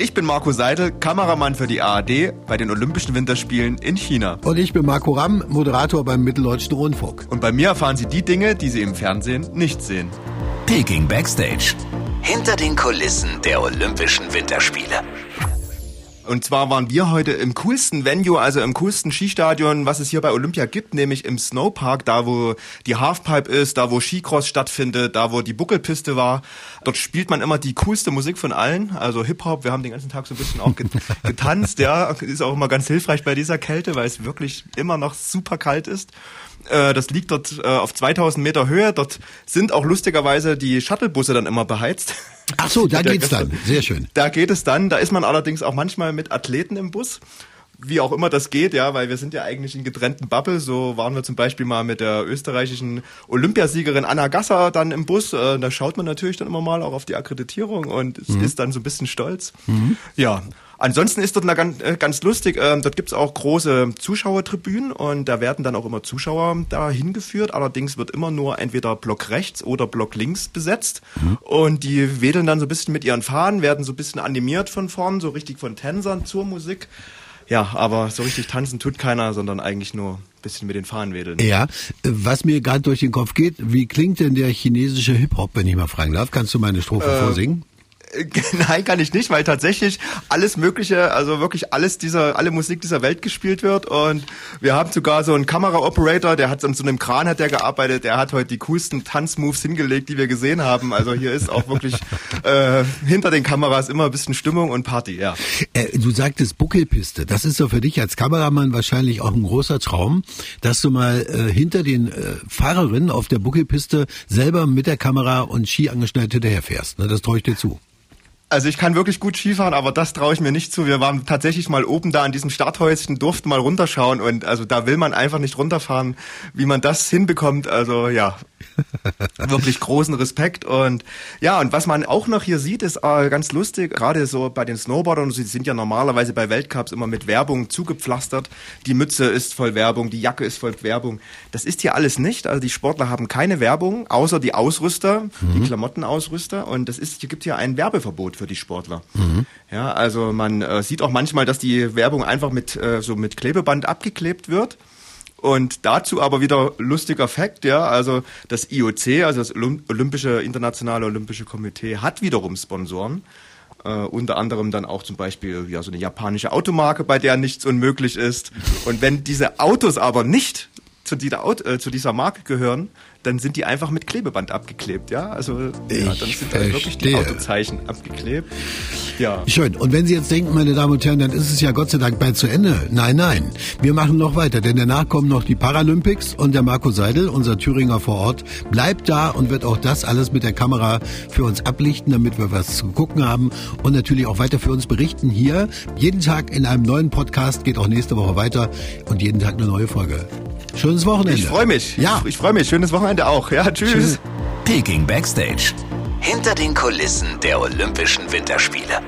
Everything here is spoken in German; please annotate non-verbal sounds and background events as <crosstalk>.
Ich bin Marco Seidel, Kameramann für die ARD bei den Olympischen Winterspielen in China. Und ich bin Marco Ramm, Moderator beim Mitteldeutschen Rundfunk. Und bei mir erfahren Sie die Dinge, die Sie im Fernsehen nicht sehen. Peking Backstage. Hinter den Kulissen der Olympischen Winterspiele. Und zwar waren wir heute im coolsten Venue, also im coolsten Skistadion, was es hier bei Olympia gibt, nämlich im Snowpark, da wo die Halfpipe ist, da wo Skicross stattfindet, da wo die Buckelpiste war. Dort spielt man immer die coolste Musik von allen, also Hip-Hop. Wir haben den ganzen Tag so ein bisschen auch <laughs> getanzt, ja. Ist auch immer ganz hilfreich bei dieser Kälte, weil es wirklich immer noch super kalt ist. Äh, das liegt dort äh, auf 2000 Meter Höhe. Dort sind auch lustigerweise die Shuttlebusse dann immer beheizt. Ach so, da <laughs> geht's dann. Sehr schön. Da geht es dann. Da ist man allerdings auch manchmal mit Athleten im Bus wie auch immer das geht, ja, weil wir sind ja eigentlich in getrennten Bubble. So waren wir zum Beispiel mal mit der österreichischen Olympiasiegerin Anna Gasser dann im Bus. Äh, da schaut man natürlich dann immer mal auch auf die Akkreditierung und mhm. ist dann so ein bisschen stolz. Mhm. Ja, Ansonsten ist dort eine ganz, äh, ganz lustig, äh, dort gibt's auch große Zuschauertribünen und da werden dann auch immer Zuschauer da hingeführt. Allerdings wird immer nur entweder Block rechts oder Block links besetzt. Mhm. Und die wedeln dann so ein bisschen mit ihren Fahnen, werden so ein bisschen animiert von vorn, so richtig von Tänzern zur Musik. Ja, aber so richtig tanzen tut keiner, sondern eigentlich nur ein bisschen mit den Fahnen wedeln. Ja, was mir gerade durch den Kopf geht, wie klingt denn der chinesische Hip-Hop, wenn ich mal fragen darf? Kannst du meine Strophe äh, vorsingen? <laughs> Nein, kann ich nicht, weil tatsächlich alles Mögliche, also wirklich alles dieser, alle Musik dieser Welt gespielt wird. Und wir haben sogar so einen Kamera-Operator, der hat an so einem Kran hat der gearbeitet, der hat heute die coolsten Tanzmoves hingelegt, die wir gesehen haben. Also hier ist auch wirklich <laughs> äh, hinter den Kameras immer ein bisschen Stimmung und Party, ja. Äh, du sagtest Buckelpiste. Das ist doch für dich als Kameramann wahrscheinlich auch ein großer Traum, dass du mal äh, hinter den äh, Fahrerinnen auf der Buckelpiste selber mit der Kamera und Ski angeschnallt hinterherfährst. Ne? Das traue ich dir zu. Also ich kann wirklich gut Skifahren, aber das traue ich mir nicht zu. Wir waren tatsächlich mal oben da an diesem Starthäuschen, durften mal runterschauen und also da will man einfach nicht runterfahren, wie man das hinbekommt. Also ja, <laughs> wirklich großen Respekt und ja und was man auch noch hier sieht, ist äh, ganz lustig. Gerade so bei den Snowboardern, sie sind ja normalerweise bei Weltcups immer mit Werbung zugepflastert. Die Mütze ist voll Werbung, die Jacke ist voll Werbung. Das ist hier alles nicht. Also die Sportler haben keine Werbung, außer die Ausrüster, mhm. die Klamottenausrüster und das ist, hier gibt hier ein Werbeverbot für die Sportler. Mhm. Ja, also man äh, sieht auch manchmal, dass die Werbung einfach mit äh, so mit Klebeband abgeklebt wird. Und dazu aber wieder lustiger Fakt, ja, also das IOC, also das Olympische Internationale Olympische Komitee, hat wiederum Sponsoren. Äh, unter anderem dann auch zum Beispiel ja so eine japanische Automarke, bei der nichts unmöglich ist. Und wenn diese Autos aber nicht zu dieser, äh, zu dieser Marke gehören, dann sind die einfach mit Klebeband abgeklebt, ja? Also ja, dann sind halt wirklich die Autozeichen abgeklebt. Ja. Schön. Und wenn Sie jetzt denken, meine Damen und Herren, dann ist es ja Gott sei Dank bald zu Ende. Nein, nein. Wir machen noch weiter, denn danach kommen noch die Paralympics und der Marco Seidel, unser Thüringer vor Ort, bleibt da und wird auch das alles mit der Kamera für uns ablichten, damit wir was zu gucken haben und natürlich auch weiter für uns berichten hier. Jeden Tag in einem neuen Podcast geht auch nächste Woche weiter und jeden Tag eine neue Folge. Schönes Wochenende. Ich freue mich. Ja. Ich, ich freue mich. Schönes Wochenende auch. Ja, tschüss. tschüss. Peking Backstage. Hinter den Kulissen der Olympischen Winterspiele.